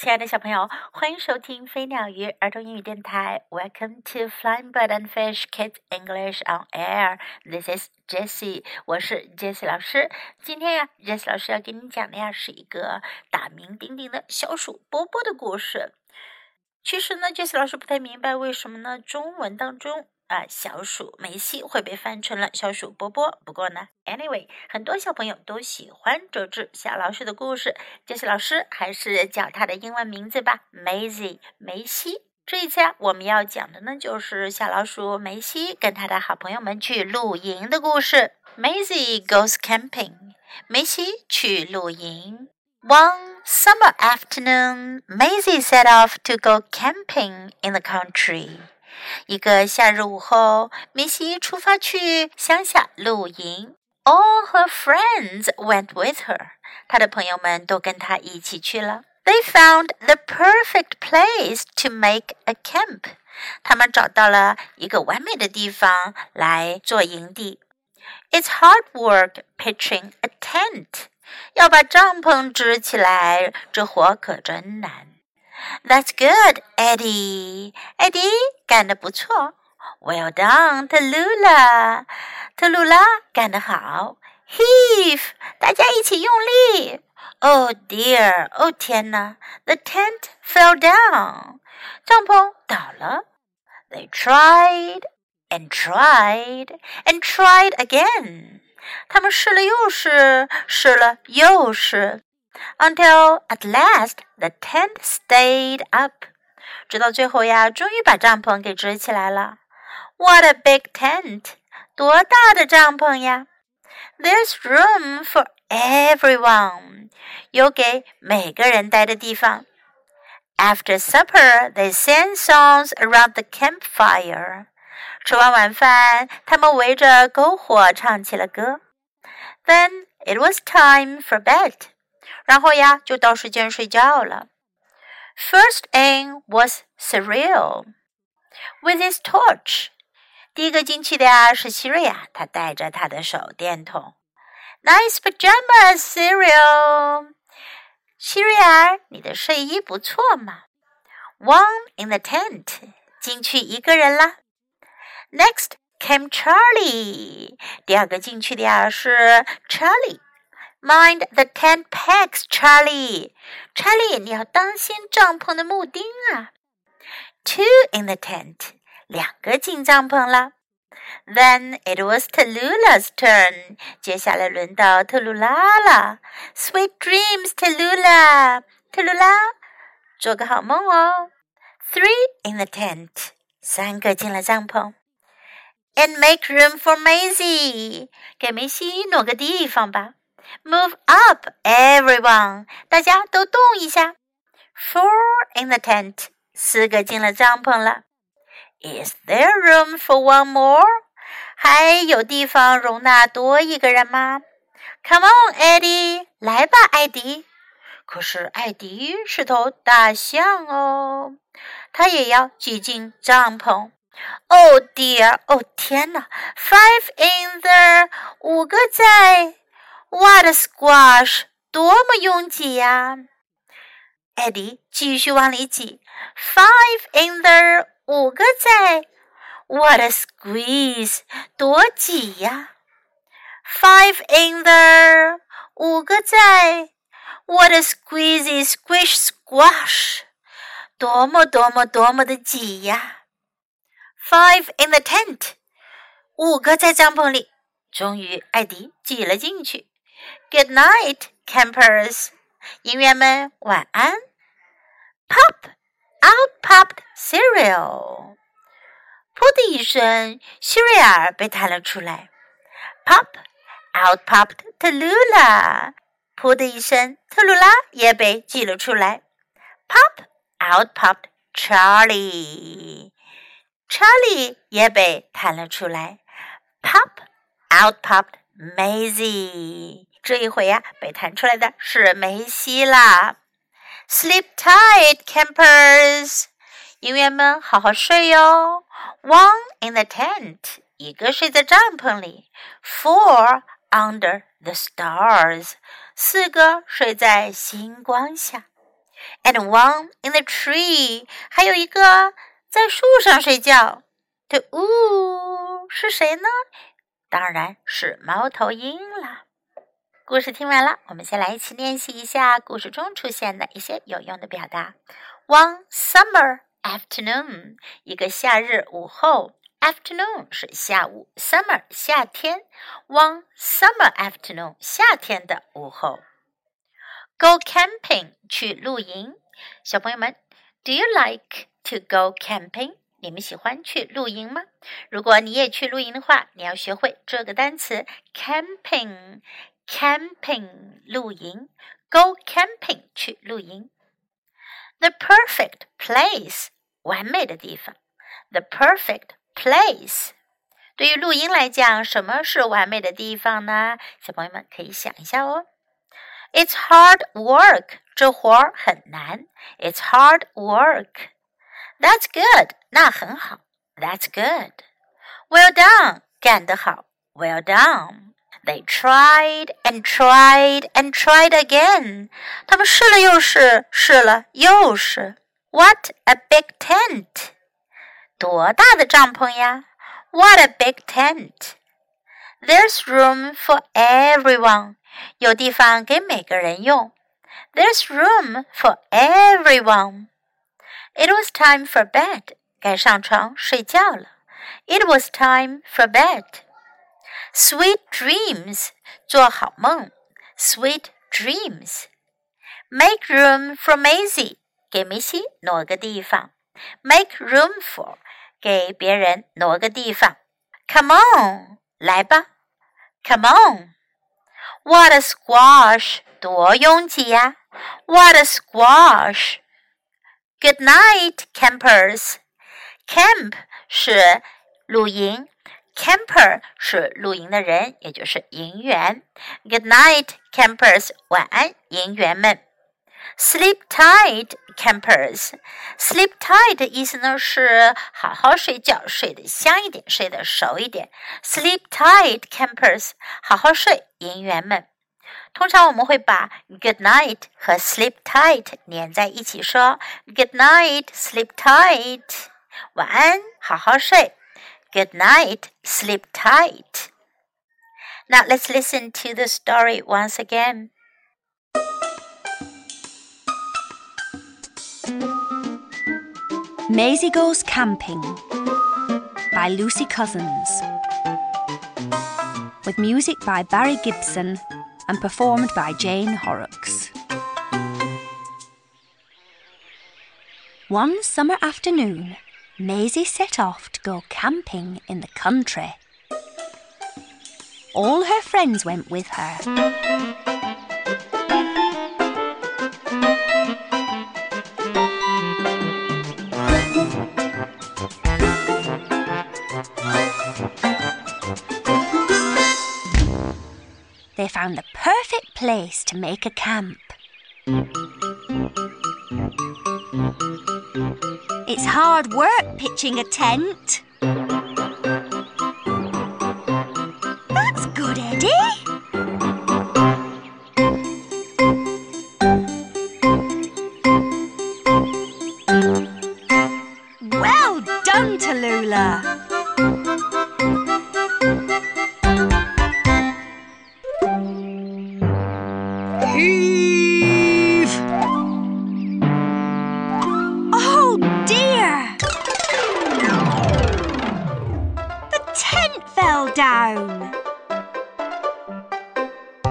亲爱的小朋友，欢迎收听飞鸟鱼儿童英语电台。Welcome to Flying Bird and Fish Kids English on Air. This is Jessie，我是 Jessie 老师。今天呀，Jessie 老师要给你讲的呀是一个大名鼎鼎的小鼠波波的故事。其实呢，Jessie 老师不太明白为什么呢？中文当中。啊，小鼠梅西会被翻成了小鼠波波。不过呢，anyway，很多小朋友都喜欢这只小老鼠的故事。杰西老师还是叫它的英文名字吧，Maisie，梅西。这一次啊，我们要讲的呢，就是小老鼠梅西跟他的好朋友们去露营的故事。Maisie goes camping，梅西去露营。One summer afternoon, Maisie set off to go camping in the country. 一个夏日午后，梅西出发去乡下露营。All her friends went with her。她的朋友们都跟她一起去了。They found the perfect place to make a camp。他们找到了一个完美的地方来做营地。It's hard work pitching a tent。要把帐篷支起来，这活可真难。That's good, Eddie. Eddie 干得不错。Well done, Tallulah. Tallulah 干得好。Heave，大家一起用力。Oh dear，哦天哪！The tent fell down，帐篷倒了。They tried and tried and tried again，他们试了又试，试了又试。 until at last the tent stayed up. 直到最后呀，终于把帐篷给支起来了。What a big tent！多大的帐篷呀！There's room for everyone，有给每个人待的地方。After supper, they sang songs around the campfire. 吃完晚饭，他们围着篝火唱起了歌。Then it was time for bed. 然后呀，就到时间睡觉了。First in was Cyril with his torch。第一个进去的呀是希瑞亚，他带着他的手电筒。Nice pajamas, Cyril。希瑞尔，你的睡衣不错嘛。One in the tent，进去一个人啦。Next came Charlie。第二个进去的呀是 Charlie。Mind the tent pegs, Charlie. Charlie，你要当心帐篷的木钉啊。Two in the tent，两个进帐篷了。Then it was Tallulah's turn，接下来轮到特鲁拉了。Sweet dreams, Tallulah，特鲁拉，做个好梦哦。Three in the tent，三个进了帐篷。And make room for Maisy，给梅西挪个地方吧。Move up, everyone！大家都动一下。Four in the tent，四个进了帐篷了。Is there room for one more？还有地方容纳多一个人吗？Come on, Eddie！来吧，艾迪。可是艾迪是头大象哦，他也要挤进帐篷。Oh dear！哦天哪！Five in there，五个在。What a squash！多么拥挤呀！艾迪继续往里挤。Five in there，五个在。What a squeeze！多挤呀！Five in there，五个在。What a squeezy squish squash！多么多么多么的挤呀！Five in the tent，五个在帐篷里。终于，艾迪挤了进去。Good night, campers. 营员们晚安。Pop, out popped Cyril. 噗的一声，希瑞尔被弹了出来。Pop, out popped Tallulah. 噗的一声，特鲁拉也被挤了出来。Pop, out popped Charlie. Charlie 也被弹了出来。Pop, out popped Maisy. 这一回呀，被弹出来的是梅西啦。Sleep tight, campers！营员们好好睡哟。One in the tent，一个睡在帐篷里。Four under the stars，四个睡在星光下。and one in the tree，还有一个在树上睡觉。的呜是谁呢？当然是猫头鹰了。故事听完了，我们先来一起练习一下故事中出现的一些有用的表达。One summer afternoon，一个夏日午后。Afternoon 是下午，summer 夏天。One summer afternoon，夏天的午后。Go camping 去露营。小朋友们，Do you like to go camping？你们喜欢去露营吗？如果你也去露营的话，你要学会这个单词 camping。camping 露营，go camping 去露营。The perfect place 完美的地方。The perfect place 对于露营来讲，什么是完美的地方呢？小朋友们可以想一下哦。It's hard work，这活儿很难。It's hard work。That's good，那很好。That's good。Well done，干得好。Well done。 They tried and tried and tried again。他们试了又试，试了又试。What a big tent！多大的帐篷呀？What a big tent! There's room for everyone. 有地方给每个人用。There's room for everyone. It was time for bed. 该上床睡觉了。It was time for bed. Sweet dreams. 做好梦，sweet dreams. Make room for Maisy，给梅西挪个地方。Make room for. 给别人挪个地方。Come on. 来吧。Come on. What a squash, 多拥挤呀! What a squash. Good night, campers. Camp 是露营。，camper 是露营的人，也就是营员。Good night, campers。晚安，营员们。Sleep tight, campers. Sleep tight 的意思呢是好好睡觉，睡得香一点，睡得熟一点。Sleep tight, campers. 好好睡，营员们。通常我们会把 good night 和 sleep tight 连在一起说。Good night, sleep tight. 晚安，好好睡。Good night, sleep tight. Now let's listen to the story once again. Maisy Goes Camping by Lucy Cousins. With music by Barry Gibson and performed by Jane Horrocks. One summer afternoon, Maisy set off to go camping in the country. All her friends went with her. they found the perfect place to make a camp. Hard work pitching a tent. Down.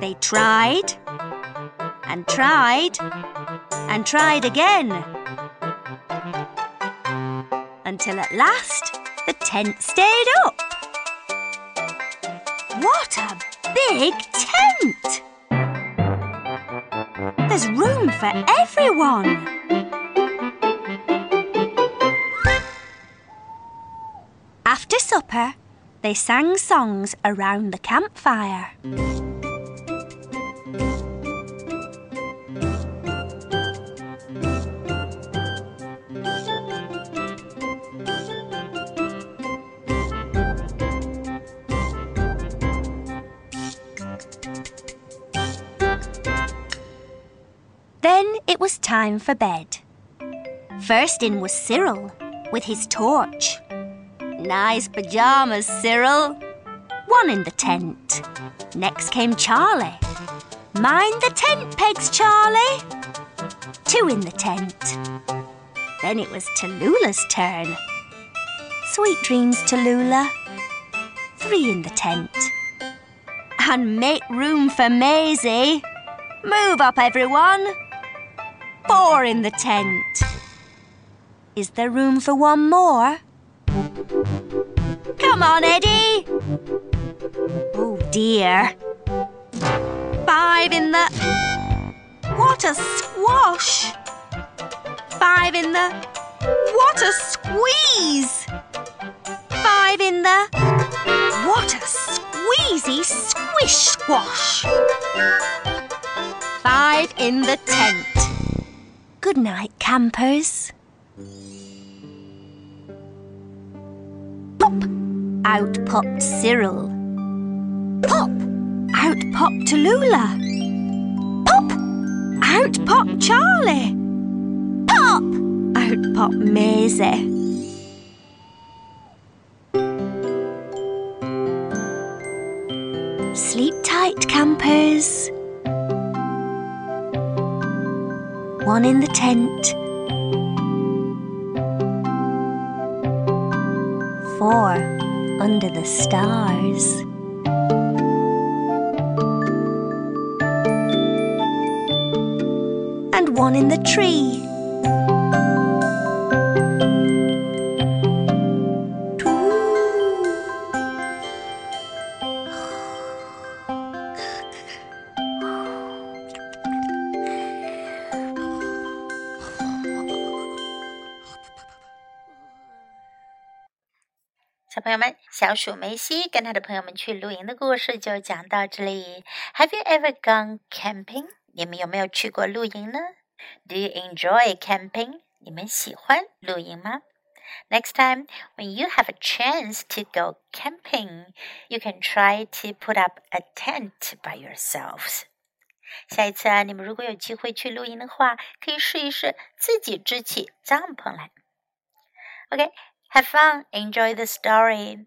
They tried and tried and tried again until at last the tent stayed up. What a big tent! There's room for everyone. After supper, they sang songs around the campfire. Then it was time for bed. First in was Cyril with his torch. Nice pajamas, Cyril. One in the tent. Next came Charlie. Mind the tent pegs, Charlie. Two in the tent. Then it was Tallulah's turn. Sweet dreams, Tallulah. Three in the tent. And make room for Maisy. Move up, everyone. Four in the tent. Is there room for one more? Come on, Eddie. Oh dear. Five in the. What a squash! Five in the. What a squeeze! Five in the. What a squeezy squish squash! Five in the tent. Good night, campers. Pop! Out popped Cyril. Pop! Out popped Tallulah. Pop! Out popped Charlie. Pop! Out popped Maisy. Sleep tight, campers. One in the tent. Four under the stars. And one in the tree. 小鼠梅西跟他的朋友们去露营的故事就讲到这里。Have you ever gone camping？你们有没有去过露营呢？Do you enjoy camping？你们喜欢露营吗？Next time, when you have a chance to go camping, you can try to put up a tent by yourselves. 下一次啊，你们如果有机会去露营的话，可以试一试自己支起帐篷来。OK, have fun, enjoy the story.